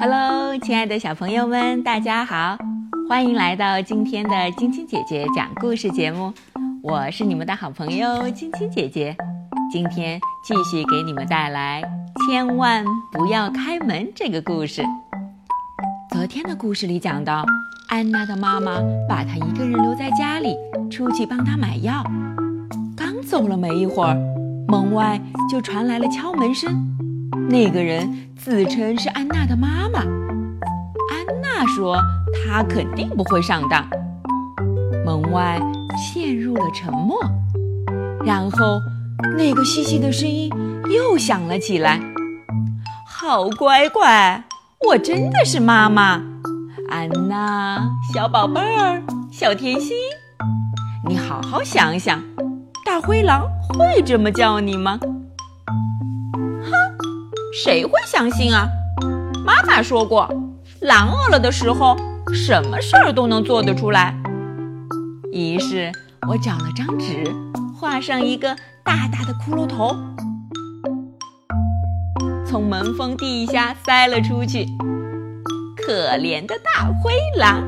Hello，亲爱的小朋友们，大家好，欢迎来到今天的晶晶姐姐讲故事节目。我是你们的好朋友晶晶姐姐，今天继续给你们带来《千万不要开门》这个故事。昨天的故事里讲到，安娜的妈妈把她一个人留在家里，出去帮她买药。走了没一会儿，门外就传来了敲门声。那个人。自称是安娜的妈妈，安娜说她肯定不会上当。门外陷入了沉默，然后那个细细的声音又响了起来：“好乖乖，我真的是妈妈，安娜，小宝贝儿，小甜心，你好好想想，大灰狼会这么叫你吗？”哼谁会相信啊？妈妈说过，狼饿了的时候，什么事儿都能做得出来。于是我找了张纸，画上一个大大的骷髅头，从门缝地下塞了出去。可怜的大灰狼，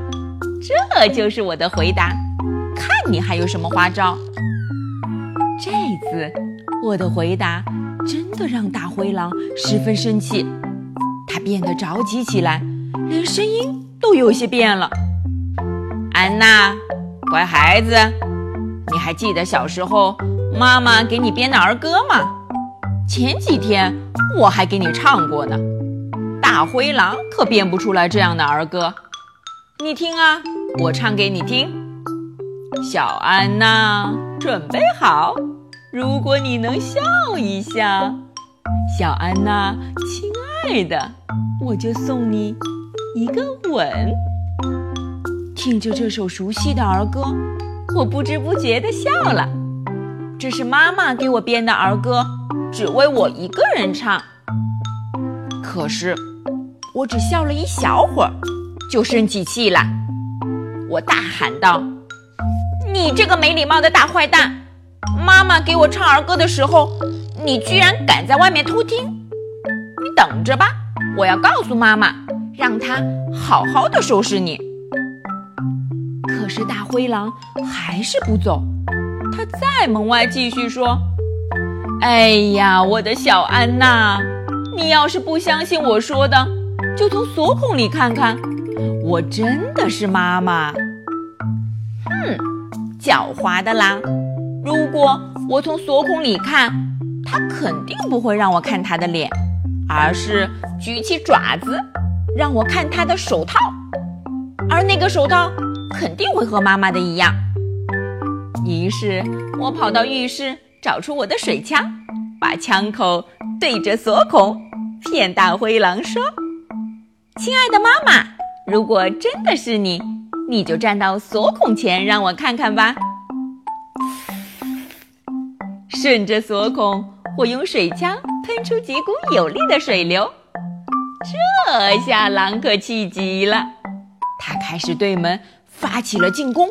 这就是我的回答。看你还有什么花招？这次我的回答。真的让大灰狼十分生气，他变得着急起来，连声音都有些变了。安娜，乖孩子，你还记得小时候妈妈给你编的儿歌吗？前几天我还给你唱过呢。大灰狼可编不出来这样的儿歌，你听啊，我唱给你听。小安娜，准备好。如果你能笑一笑，小安娜，亲爱的，我就送你一个吻。听着这首熟悉的儿歌，我不知不觉地笑了。这是妈妈给我编的儿歌，只为我一个人唱。可是，我只笑了一小会儿，就生起气来。我大喊道：“你这个没礼貌的大坏蛋！”妈妈给我唱儿歌的时候，你居然敢在外面偷听！你等着吧，我要告诉妈妈，让她好好的收拾你。可是大灰狼还是不走，他在门外继续说：“哎呀，我的小安娜，你要是不相信我说的，就从锁孔里看看，我真的是妈妈。”哼，狡猾的狼！如果我从锁孔里看，他肯定不会让我看他的脸，而是举起爪子让我看他的手套，而那个手套肯定会和妈妈的一样。于是我跑到浴室，找出我的水枪，把枪口对着锁孔，骗大灰狼说：“亲爱的妈妈，如果真的是你，你就站到锁孔前让我看看吧。”顺着锁孔，我用水枪喷出几股有力的水流。这下狼可气极了，他开始对门发起了进攻，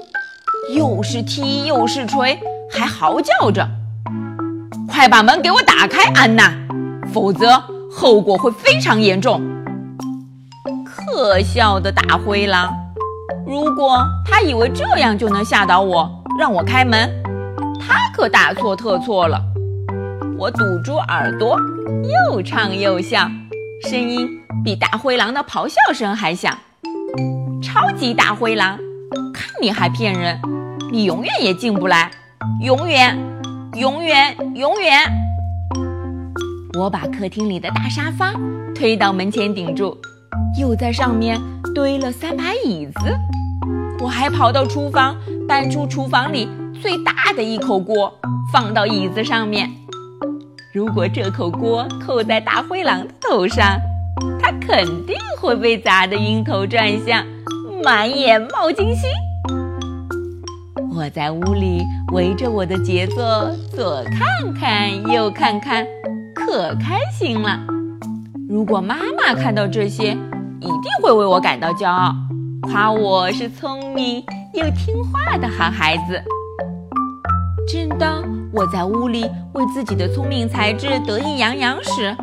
又是踢又是锤，还嚎叫着：“快把门给我打开，安娜，否则后果会非常严重。”可笑的大灰狼！如果他以为这样就能吓倒我，让我开门。他可大错特错了！我堵住耳朵，又唱又笑，声音比大灰狼的咆哮声还响。超级大灰狼，看你还骗人！你永远也进不来，永远，永远，永远！我把客厅里的大沙发推到门前顶住，又在上面堆了三排椅子。我还跑到厨房，搬出厨房里。最大的一口锅放到椅子上面，如果这口锅扣在大灰狼的头上，它肯定会被砸得晕头转向，满眼冒金星。我在屋里围着我的杰作左看看右看看，可开心了。如果妈妈看到这些，一定会为我感到骄傲，夸我是聪明又听话的好孩子。正当我在屋里为自己的聪明才智得意洋洋时，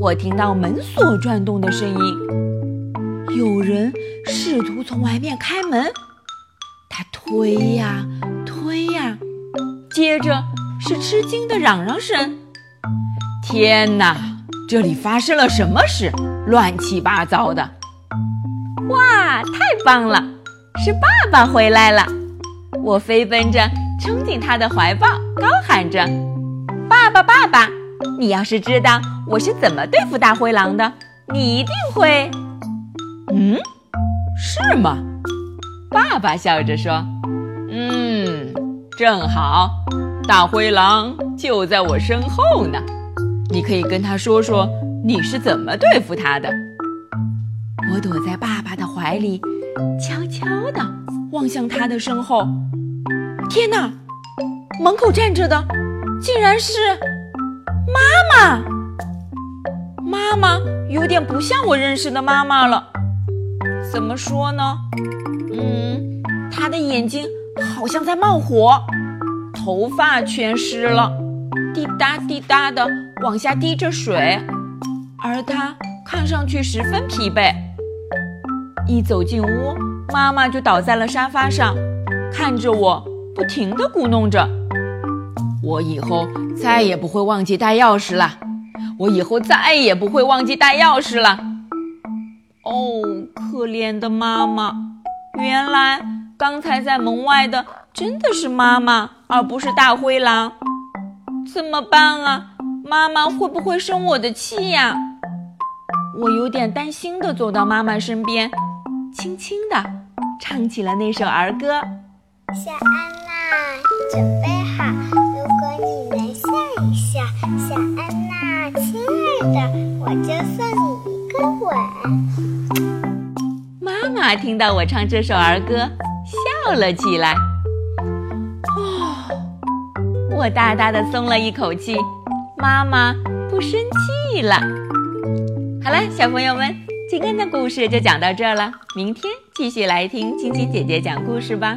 我听到门锁转动的声音，有人试图从外面开门。他推呀推呀，接着是吃惊的嚷嚷声：“天哪，这里发生了什么事？乱七八糟的！”哇，太棒了，是爸爸回来了！我飞奔着冲进他的怀抱，高喊着：“爸爸，爸爸！你要是知道我是怎么对付大灰狼的，你一定会……嗯，是吗？”爸爸笑着说：“嗯，正好，大灰狼就在我身后呢，你可以跟他说说你是怎么对付他的。”我躲在爸爸的怀里，悄悄地望向他的身后。天哪！门口站着的，竟然是妈妈。妈妈有点不像我认识的妈妈了。怎么说呢？嗯，她的眼睛好像在冒火，头发全湿了，滴答滴答的往下滴着水，而她看上去十分疲惫。一走进屋，妈妈就倒在了沙发上，看着我。不停地咕哝着：“我以后再也不会忘记带钥匙了，我以后再也不会忘记带钥匙了。”哦，可怜的妈妈！原来刚才在门外的真的是妈妈，而不是大灰狼。怎么办啊？妈妈会不会生我的气呀？我有点担心地走到妈妈身边，轻轻地唱起了那首儿歌。小安娜，准备好？如果你能笑一笑，小安娜，亲爱的，我就送你一个吻。妈妈听到我唱这首儿歌，笑了起来。哦，我大大的松了一口气，妈妈不生气了。好了，小朋友们，今天的故事就讲到这了，明天继续来听青青姐姐讲故事吧。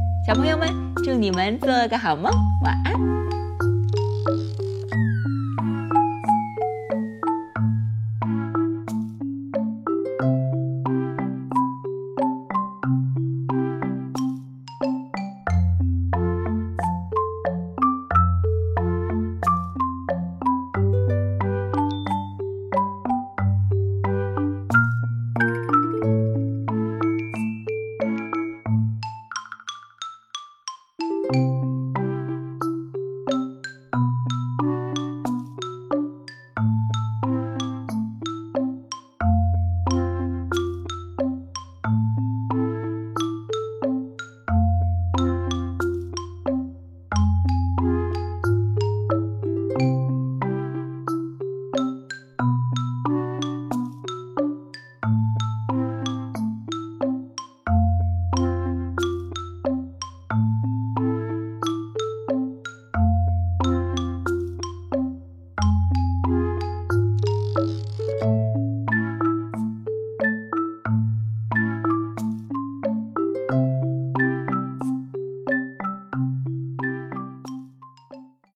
小朋友们，祝你们做个好梦，晚安。